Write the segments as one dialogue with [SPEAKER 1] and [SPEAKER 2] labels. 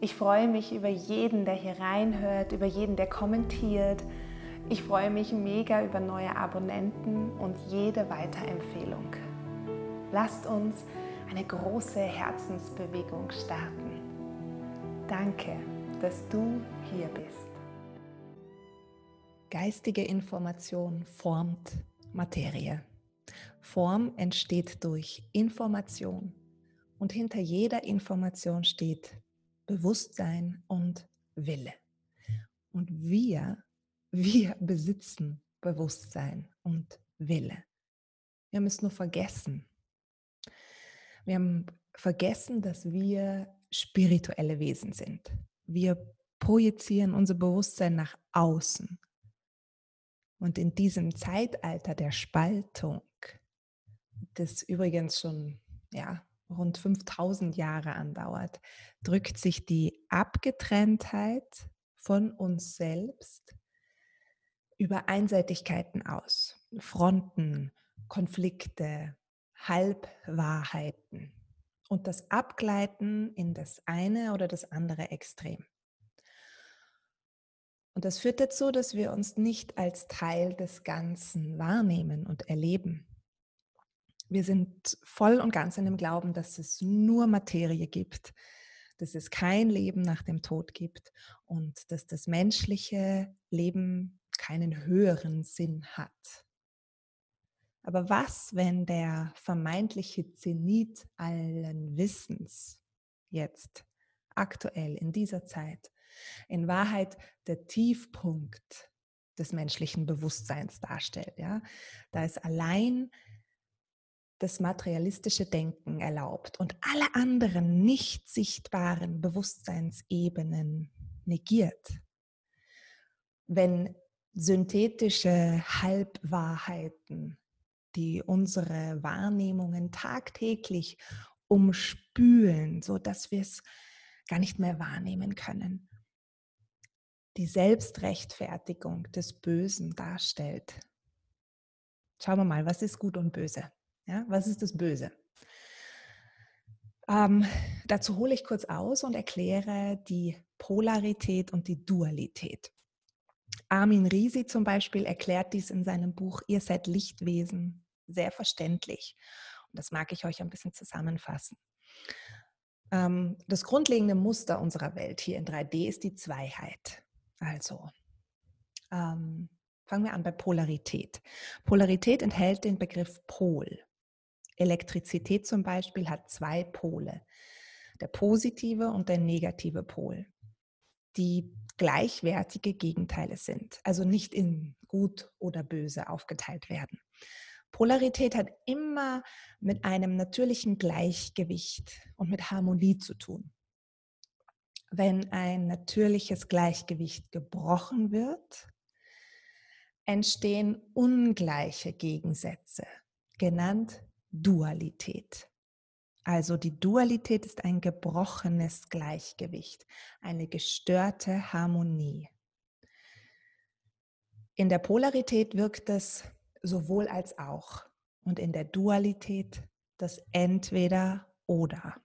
[SPEAKER 1] Ich freue mich über jeden, der hier reinhört, über jeden, der kommentiert. Ich freue mich mega über neue Abonnenten und jede Weiterempfehlung. Lasst uns eine große Herzensbewegung starten. Danke, dass du hier bist. Geistige Information formt Materie. Form entsteht durch Information und hinter jeder Information steht Bewusstsein und Wille. Und wir, wir besitzen Bewusstsein und Wille. Wir haben es nur vergessen. Wir haben vergessen, dass wir spirituelle Wesen sind. Wir projizieren unser Bewusstsein nach außen. Und in diesem Zeitalter der Spaltung, das übrigens schon ja, rund 5000 Jahre andauert, drückt sich die Abgetrenntheit von uns selbst über Einseitigkeiten aus. Fronten, Konflikte, Halbwahrheiten und das Abgleiten in das eine oder das andere Extrem. Und das führt dazu, dass wir uns nicht als Teil des Ganzen wahrnehmen und erleben. Wir sind voll und ganz in dem Glauben, dass es nur Materie gibt, dass es kein Leben nach dem Tod gibt und dass das menschliche Leben keinen höheren Sinn hat. Aber was, wenn der vermeintliche Zenit allen Wissens jetzt, aktuell, in dieser Zeit, in Wahrheit der Tiefpunkt des menschlichen Bewusstseins darstellt? Ja? Da ist allein das materialistische Denken erlaubt und alle anderen nicht sichtbaren Bewusstseinsebenen negiert. Wenn synthetische Halbwahrheiten, die unsere Wahrnehmungen tagtäglich umspülen, so dass wir es gar nicht mehr wahrnehmen können, die Selbstrechtfertigung des Bösen darstellt. Schauen wir mal, was ist gut und böse? Ja, was ist das Böse? Ähm, dazu hole ich kurz aus und erkläre die Polarität und die Dualität. Armin Risi zum Beispiel erklärt dies in seinem Buch Ihr seid Lichtwesen sehr verständlich. Und das mag ich euch ein bisschen zusammenfassen. Ähm, das grundlegende Muster unserer Welt hier in 3D ist die Zweiheit. Also, ähm, fangen wir an bei Polarität. Polarität enthält den Begriff Pol. Elektrizität zum Beispiel hat zwei Pole, der positive und der negative Pol, die gleichwertige Gegenteile sind, also nicht in gut oder böse aufgeteilt werden. Polarität hat immer mit einem natürlichen Gleichgewicht und mit Harmonie zu tun. Wenn ein natürliches Gleichgewicht gebrochen wird, entstehen ungleiche Gegensätze, genannt Dualität. Also die Dualität ist ein gebrochenes Gleichgewicht, eine gestörte Harmonie. In der Polarität wirkt es sowohl als auch und in der Dualität das entweder oder.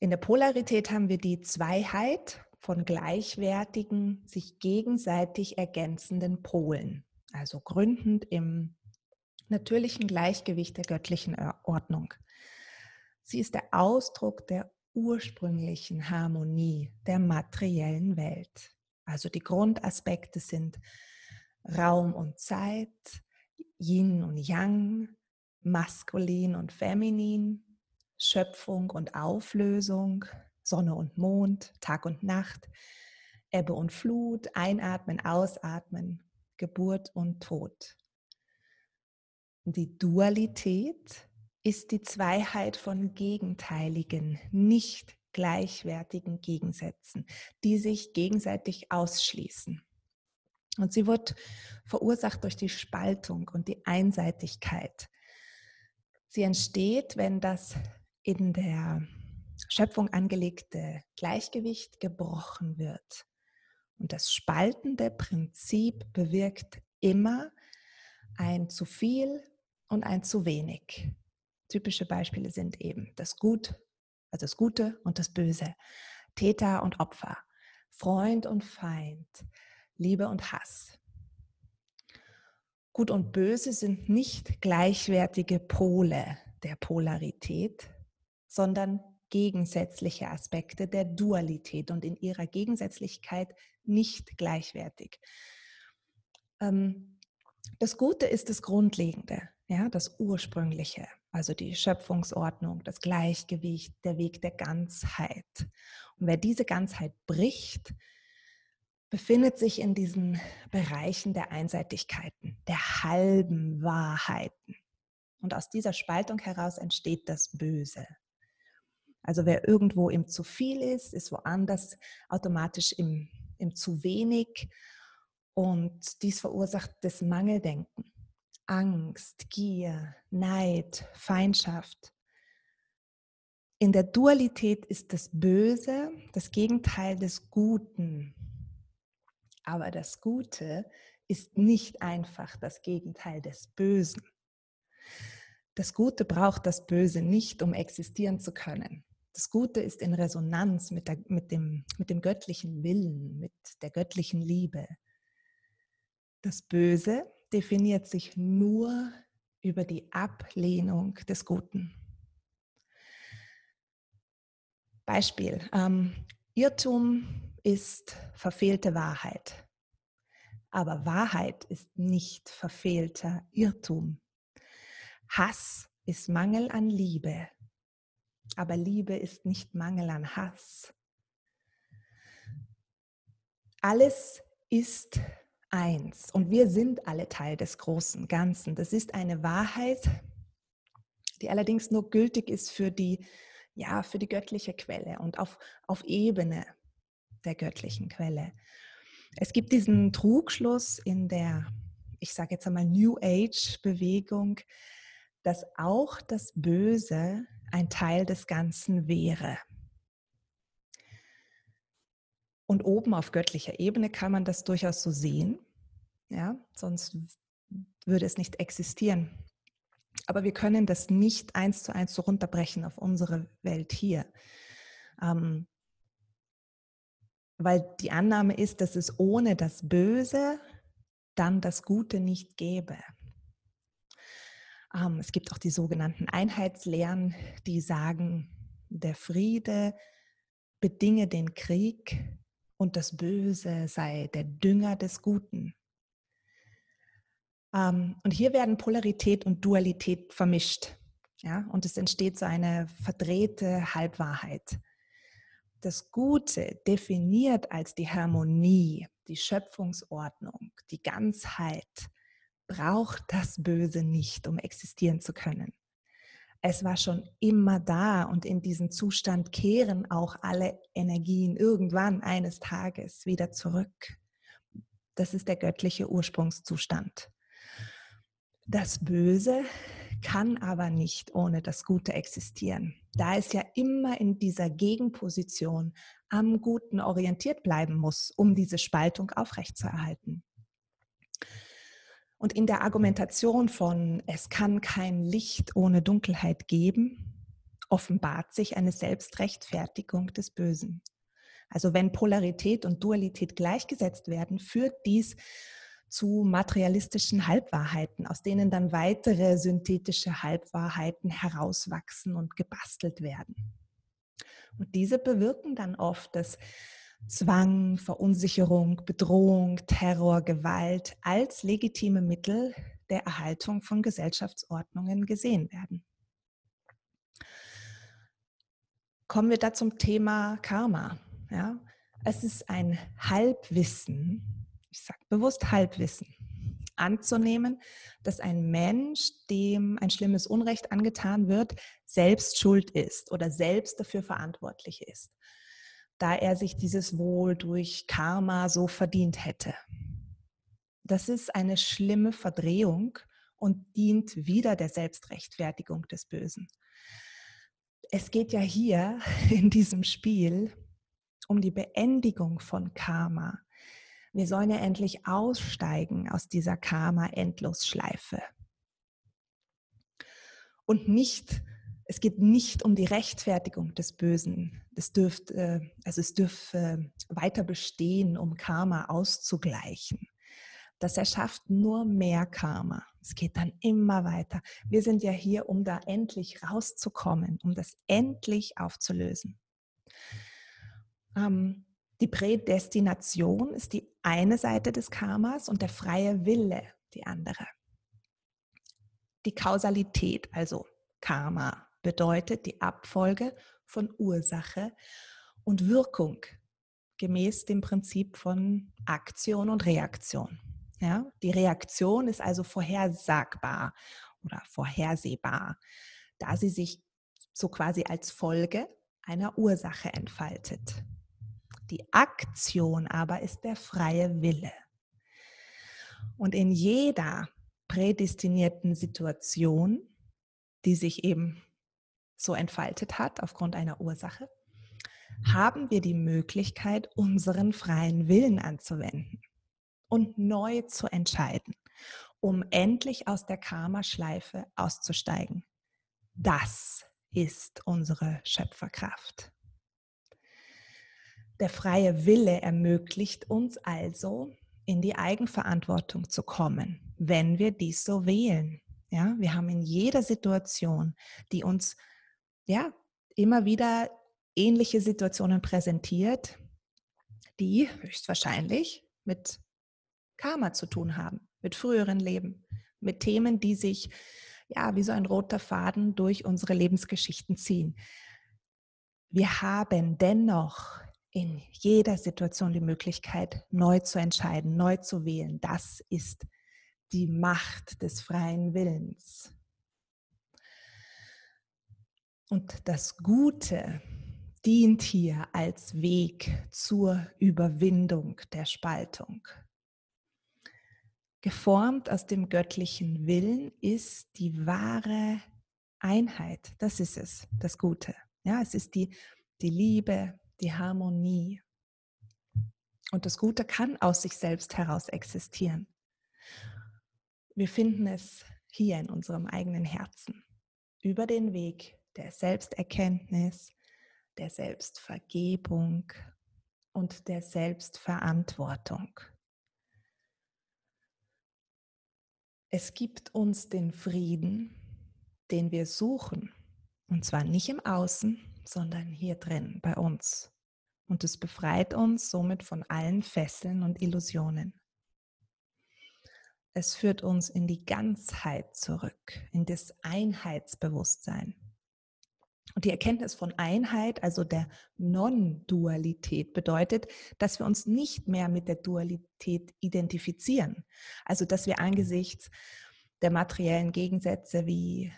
[SPEAKER 1] In der Polarität haben wir die Zweiheit von gleichwertigen, sich gegenseitig ergänzenden Polen, also gründend im natürlichen Gleichgewicht der göttlichen Ordnung. Sie ist der Ausdruck der ursprünglichen Harmonie der materiellen Welt. Also die Grundaspekte sind Raum und Zeit, Yin und Yang, maskulin und feminin, Schöpfung und Auflösung, Sonne und Mond, Tag und Nacht, Ebbe und Flut, Einatmen, Ausatmen, Geburt und Tod die Dualität ist die Zweiheit von gegenteiligen, nicht gleichwertigen Gegensätzen, die sich gegenseitig ausschließen. Und sie wird verursacht durch die Spaltung und die Einseitigkeit. Sie entsteht, wenn das in der Schöpfung angelegte Gleichgewicht gebrochen wird. Und das spaltende Prinzip bewirkt immer ein zu viel und ein zu wenig. Typische Beispiele sind eben das Gut, also das Gute und das Böse, Täter und Opfer, Freund und Feind, Liebe und Hass. Gut und Böse sind nicht gleichwertige Pole der Polarität, sondern gegensätzliche Aspekte der Dualität und in ihrer Gegensätzlichkeit nicht gleichwertig. Ähm, das Gute ist das Grundlegende, ja, das Ursprüngliche, also die Schöpfungsordnung, das Gleichgewicht, der Weg der Ganzheit. Und wer diese Ganzheit bricht, befindet sich in diesen Bereichen der Einseitigkeiten, der halben Wahrheiten. Und aus dieser Spaltung heraus entsteht das Böse. Also wer irgendwo im zu viel ist, ist woanders automatisch im, im zu wenig. Und dies verursacht das Mangeldenken, Angst, Gier, Neid, Feindschaft. In der Dualität ist das Böse das Gegenteil des Guten. Aber das Gute ist nicht einfach das Gegenteil des Bösen. Das Gute braucht das Böse nicht, um existieren zu können. Das Gute ist in Resonanz mit, der, mit, dem, mit dem göttlichen Willen, mit der göttlichen Liebe. Das Böse definiert sich nur über die Ablehnung des Guten. Beispiel. Ähm, Irrtum ist verfehlte Wahrheit. Aber Wahrheit ist nicht verfehlter Irrtum. Hass ist Mangel an Liebe. Aber Liebe ist nicht Mangel an Hass. Alles ist eins und wir sind alle Teil des großen Ganzen. Das ist eine Wahrheit, die allerdings nur gültig ist für die, ja, für die göttliche Quelle und auf, auf Ebene der göttlichen Quelle. Es gibt diesen Trugschluss in der, ich sage jetzt einmal, New Age-Bewegung, dass auch das Böse ein Teil des Ganzen wäre. Und oben auf göttlicher Ebene kann man das durchaus so sehen. Ja, sonst würde es nicht existieren. Aber wir können das nicht eins zu eins so runterbrechen auf unsere Welt hier. Ähm, weil die Annahme ist, dass es ohne das Böse dann das Gute nicht gäbe. Ähm, es gibt auch die sogenannten Einheitslehren, die sagen, der Friede bedinge den Krieg und das Böse sei der Dünger des Guten. Ähm, und hier werden Polarität und Dualität vermischt. Ja, und es entsteht so eine verdrehte Halbwahrheit. Das Gute definiert als die Harmonie, die Schöpfungsordnung, die Ganzheit, braucht das Böse nicht, um existieren zu können. Es war schon immer da und in diesen Zustand kehren auch alle Energien irgendwann eines Tages wieder zurück. Das ist der göttliche Ursprungszustand. Das Böse kann aber nicht ohne das Gute existieren, da es ja immer in dieser Gegenposition am Guten orientiert bleiben muss, um diese Spaltung aufrechtzuerhalten. Und in der Argumentation von es kann kein Licht ohne Dunkelheit geben, offenbart sich eine Selbstrechtfertigung des Bösen. Also wenn Polarität und Dualität gleichgesetzt werden, führt dies zu materialistischen Halbwahrheiten, aus denen dann weitere synthetische Halbwahrheiten herauswachsen und gebastelt werden. Und diese bewirken dann oft, dass Zwang, Verunsicherung, Bedrohung, Terror, Gewalt als legitime Mittel der Erhaltung von Gesellschaftsordnungen gesehen werden. Kommen wir da zum Thema Karma. Ja? Es ist ein Halbwissen, ich sage bewusst Halbwissen, anzunehmen, dass ein Mensch, dem ein schlimmes Unrecht angetan wird, selbst schuld ist oder selbst dafür verantwortlich ist, da er sich dieses Wohl durch Karma so verdient hätte. Das ist eine schlimme Verdrehung und dient wieder der Selbstrechtfertigung des Bösen. Es geht ja hier in diesem Spiel um die Beendigung von Karma. Wir sollen ja endlich aussteigen aus dieser Karma-Endlosschleife. Und nicht, es geht nicht um die Rechtfertigung des Bösen. Es dürfte, also es dürfte weiter bestehen, um Karma auszugleichen. Das erschafft nur mehr Karma. Es geht dann immer weiter. Wir sind ja hier, um da endlich rauszukommen, um das endlich aufzulösen. Ähm, die Prädestination ist die eine Seite des Karmas und der freie Wille die andere. Die Kausalität, also Karma, bedeutet die Abfolge von Ursache und Wirkung gemäß dem Prinzip von Aktion und Reaktion. Ja, die Reaktion ist also vorhersagbar oder vorhersehbar, da sie sich so quasi als Folge einer Ursache entfaltet. Die Aktion aber ist der freie Wille. Und in jeder prädestinierten Situation, die sich eben so entfaltet hat aufgrund einer Ursache, haben wir die Möglichkeit, unseren freien Willen anzuwenden und neu zu entscheiden, um endlich aus der Karma-Schleife auszusteigen. Das ist unsere Schöpferkraft. Der freie Wille ermöglicht uns also, in die Eigenverantwortung zu kommen, wenn wir dies so wählen. Ja, wir haben in jeder Situation, die uns ja immer wieder ähnliche Situationen präsentiert, die höchstwahrscheinlich mit Karma zu tun haben, mit früheren Leben, mit Themen, die sich ja wie so ein roter Faden durch unsere Lebensgeschichten ziehen. Wir haben dennoch in jeder Situation die Möglichkeit, neu zu entscheiden, neu zu wählen. Das ist die Macht des freien Willens. Und das Gute dient hier als Weg zur Überwindung der Spaltung. Geformt aus dem göttlichen Willen ist die wahre Einheit. Das ist es, das Gute. Ja, es ist die, die Liebe, die Harmonie. Und das Gute kann aus sich selbst heraus existieren. Wir finden es hier in unserem eigenen Herzen, über den Weg der Selbsterkenntnis, der Selbstvergebung und der Selbstverantwortung. Es gibt uns den Frieden, den wir suchen. Und zwar nicht im Außen, sondern hier drin bei uns. Und es befreit uns somit von allen Fesseln und Illusionen. Es führt uns in die Ganzheit zurück, in das Einheitsbewusstsein. Und die Erkenntnis von Einheit, also der Non-Dualität, bedeutet, dass wir uns nicht mehr mit der Dualität identifizieren. Also dass wir angesichts der materiellen Gegensätze wie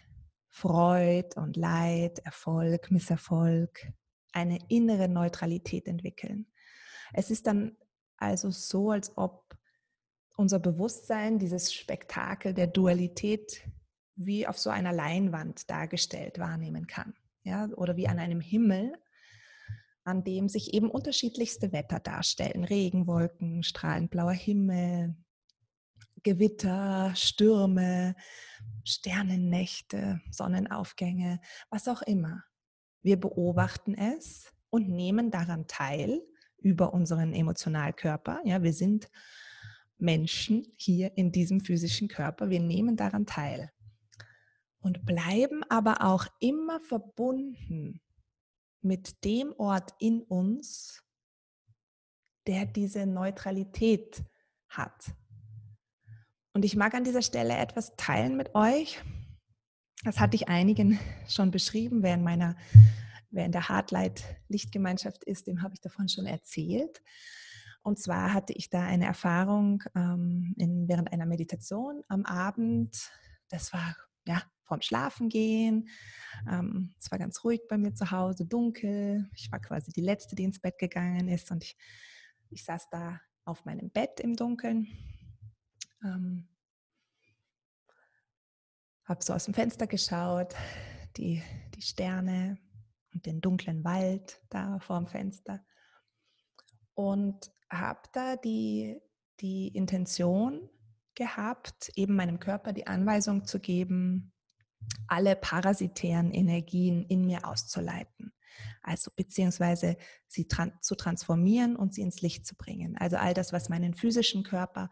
[SPEAKER 1] Freud und Leid, Erfolg, Misserfolg, eine innere Neutralität entwickeln. Es ist dann also so, als ob unser Bewusstsein dieses Spektakel der Dualität wie auf so einer Leinwand dargestellt wahrnehmen kann ja, oder wie an einem Himmel, an dem sich eben unterschiedlichste Wetter darstellen. Regenwolken, strahlend blauer Himmel, Gewitter, Stürme, Sternennächte, Sonnenaufgänge, was auch immer. Wir beobachten es und nehmen daran teil über unseren Emotionalkörper. Ja, wir sind Menschen hier in diesem physischen Körper. Wir nehmen daran teil und bleiben aber auch immer verbunden mit dem Ort in uns, der diese Neutralität hat. Und ich mag an dieser Stelle etwas teilen mit euch. Das hatte ich einigen schon beschrieben, wer in meiner, wer in der Hardlight Lichtgemeinschaft ist, dem habe ich davon schon erzählt. Und zwar hatte ich da eine Erfahrung ähm, in, während einer Meditation am Abend. Das war ja vorm Schlafengehen. Ähm, es war ganz ruhig bei mir zu Hause, dunkel. Ich war quasi die Letzte, die ins Bett gegangen ist. Und ich, ich saß da auf meinem Bett im Dunkeln. Ähm, habe so aus dem Fenster geschaut, die, die Sterne und den dunklen Wald da vor dem Fenster und habe da die, die Intention gehabt, eben meinem Körper die Anweisung zu geben, alle parasitären Energien in mir auszuleiten. Also beziehungsweise sie tran zu transformieren und sie ins Licht zu bringen. Also all das, was meinen physischen Körper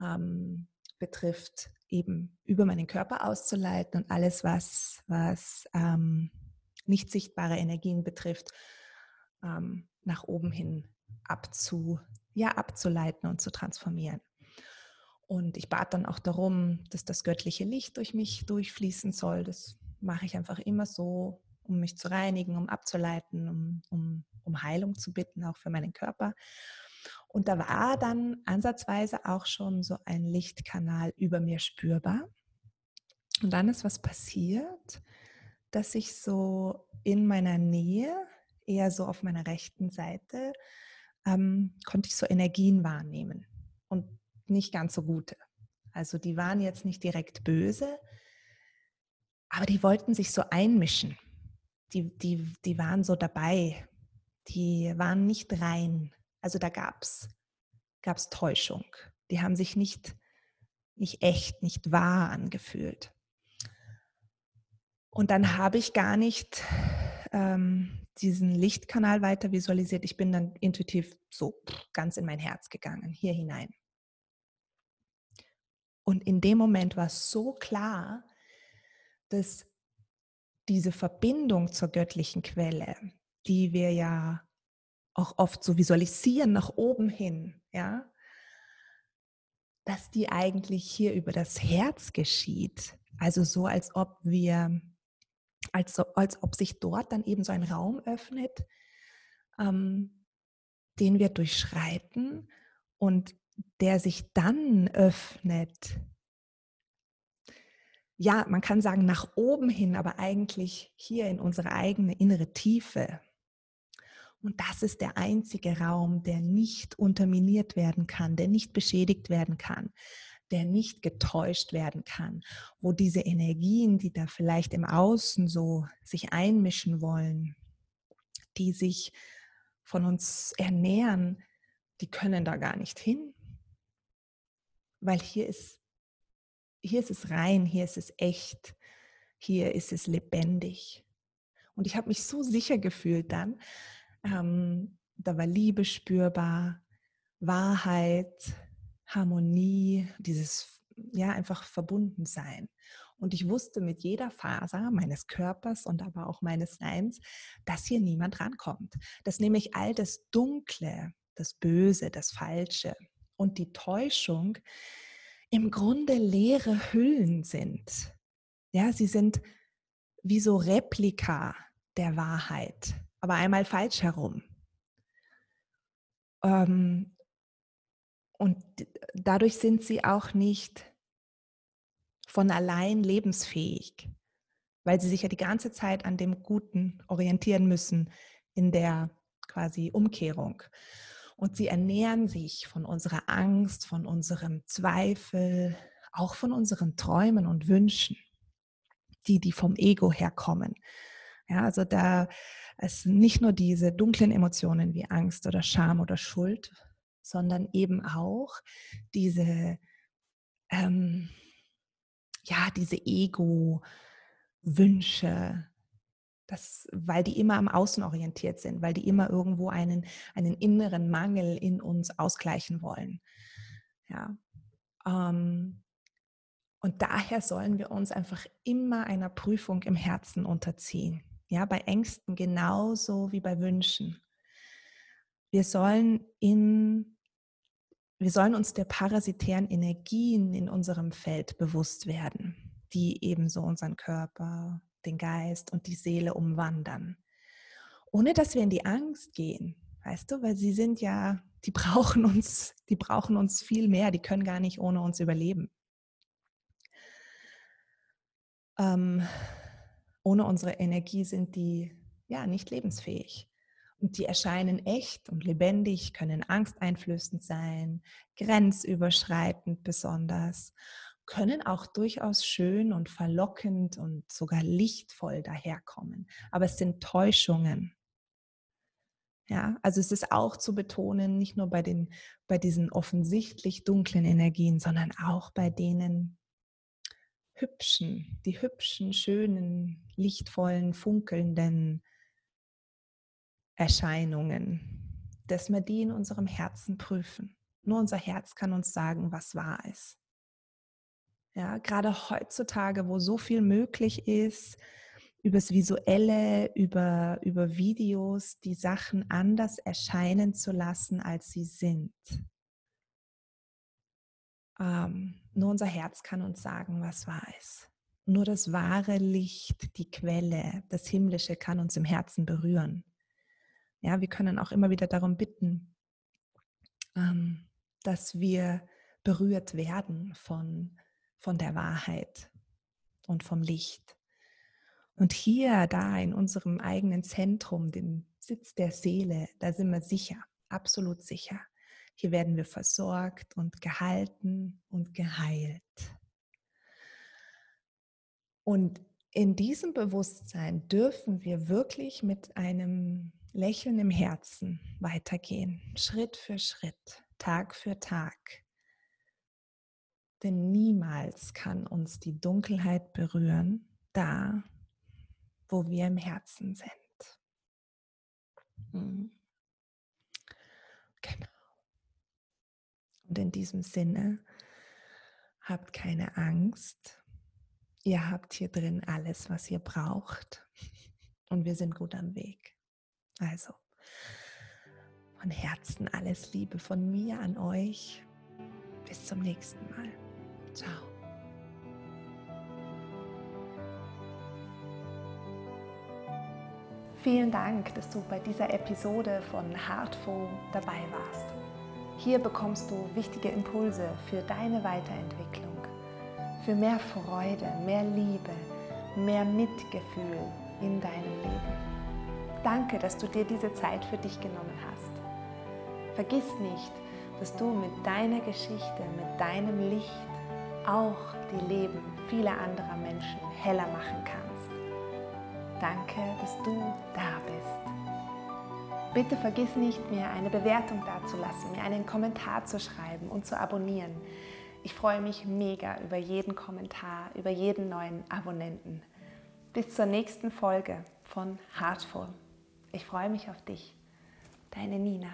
[SPEAKER 1] ähm, betrifft, eben über meinen Körper auszuleiten und alles, was, was ähm, nicht sichtbare Energien betrifft, ähm, nach oben hin abzu, ja, abzuleiten und zu transformieren. Und ich bat dann auch darum, dass das göttliche Licht durch mich durchfließen soll. Das mache ich einfach immer so, um mich zu reinigen, um abzuleiten, um, um, um Heilung zu bitten, auch für meinen Körper. Und da war dann ansatzweise auch schon so ein Lichtkanal über mir spürbar. Und dann ist was passiert, dass ich so in meiner Nähe, eher so auf meiner rechten Seite, ähm, konnte ich so Energien wahrnehmen und nicht ganz so gute. Also die waren jetzt nicht direkt böse, aber die wollten sich so einmischen. Die, die, die waren so dabei. Die waren nicht rein. Also da gab es gab's Täuschung. Die haben sich nicht, nicht echt, nicht wahr angefühlt. Und dann habe ich gar nicht ähm, diesen Lichtkanal weiter visualisiert. Ich bin dann intuitiv so ganz in mein Herz gegangen, hier hinein. Und in dem Moment war es so klar, dass diese Verbindung zur göttlichen Quelle, die wir ja auch oft so visualisieren nach oben hin, ja, dass die eigentlich hier über das Herz geschieht. Also so, als ob wir als, als ob sich dort dann eben so ein Raum öffnet, ähm, den wir durchschreiten und der sich dann öffnet. Ja, man kann sagen nach oben hin, aber eigentlich hier in unsere eigene innere Tiefe. Und das ist der einzige Raum, der nicht unterminiert werden kann, der nicht beschädigt werden kann der nicht getäuscht werden kann, wo diese Energien, die da vielleicht im Außen so sich einmischen wollen, die sich von uns ernähren, die können da gar nicht hin, weil hier ist hier ist es rein, hier ist es echt, hier ist es lebendig. Und ich habe mich so sicher gefühlt dann. Ähm, da war Liebe spürbar, Wahrheit, Harmonie, dieses ja einfach verbunden sein. Und ich wusste mit jeder Faser meines Körpers und aber auch meines Seins, dass hier niemand rankommt. Dass nämlich all das Dunkle, das Böse, das Falsche und die Täuschung im Grunde leere Hüllen sind. Ja, sie sind wie so Replika der Wahrheit, aber einmal falsch herum. Ähm, und dadurch sind sie auch nicht von allein lebensfähig, weil sie sich ja die ganze Zeit an dem Guten orientieren müssen in der quasi Umkehrung. Und sie ernähren sich von unserer Angst, von unserem Zweifel, auch von unseren Träumen und Wünschen, die, die vom Ego herkommen. Ja, also da es nicht nur diese dunklen Emotionen wie Angst oder Scham oder Schuld, sondern eben auch diese, ähm, ja, diese Ego-Wünsche, das, weil die immer am Außen orientiert sind, weil die immer irgendwo einen, einen inneren Mangel in uns ausgleichen wollen. Ja. Ähm, und daher sollen wir uns einfach immer einer Prüfung im Herzen unterziehen. Ja, bei Ängsten genauso wie bei Wünschen. Wir sollen in wir sollen uns der parasitären Energien in unserem Feld bewusst werden, die ebenso unseren Körper, den Geist und die Seele umwandern. Ohne dass wir in die Angst gehen, weißt du, weil sie sind ja die brauchen uns, die brauchen uns viel mehr, die können gar nicht ohne uns überleben. Ähm, ohne unsere Energie sind die ja nicht lebensfähig. Und die erscheinen echt und lebendig, können angsteinflößend sein, grenzüberschreitend besonders, können auch durchaus schön und verlockend und sogar lichtvoll daherkommen. Aber es sind Täuschungen. Ja, also es ist auch zu betonen, nicht nur bei, den, bei diesen offensichtlich dunklen Energien, sondern auch bei denen hübschen, die hübschen, schönen, lichtvollen, funkelnden Erscheinungen, dass wir die in unserem Herzen prüfen. Nur unser Herz kann uns sagen, was wahr ist. Ja, gerade heutzutage, wo so viel möglich ist, übers Visuelle, über, über Videos, die Sachen anders erscheinen zu lassen, als sie sind. Ähm, nur unser Herz kann uns sagen, was wahr ist. Nur das wahre Licht, die Quelle, das Himmlische kann uns im Herzen berühren. Ja, wir können auch immer wieder darum bitten, ähm, dass wir berührt werden von, von der Wahrheit und vom Licht. Und hier, da in unserem eigenen Zentrum, dem Sitz der Seele, da sind wir sicher, absolut sicher. Hier werden wir versorgt und gehalten und geheilt. Und in diesem Bewusstsein dürfen wir wirklich mit einem Lächeln im Herzen weitergehen, Schritt für Schritt, Tag für Tag. Denn niemals kann uns die Dunkelheit berühren, da wo wir im Herzen sind. Mhm. Genau. Und in diesem Sinne, habt keine Angst. Ihr habt hier drin alles, was ihr braucht. Und wir sind gut am Weg. Also, von Herzen alles Liebe von mir an euch. Bis zum nächsten Mal. Ciao. Vielen Dank, dass du bei dieser Episode von Heartful dabei warst. Hier bekommst du wichtige Impulse für deine Weiterentwicklung, für mehr Freude, mehr Liebe, mehr Mitgefühl in deinem Leben. Danke, dass du dir diese Zeit für dich genommen hast. Vergiss nicht, dass du mit deiner Geschichte, mit deinem Licht auch die Leben vieler anderer Menschen heller machen kannst. Danke, dass du da bist. Bitte vergiss nicht, mir eine Bewertung dazulassen, mir einen Kommentar zu schreiben und zu abonnieren. Ich freue mich mega über jeden Kommentar, über jeden neuen Abonnenten. Bis zur nächsten Folge von Heartful. Ich freue mich auf dich. Deine Nina.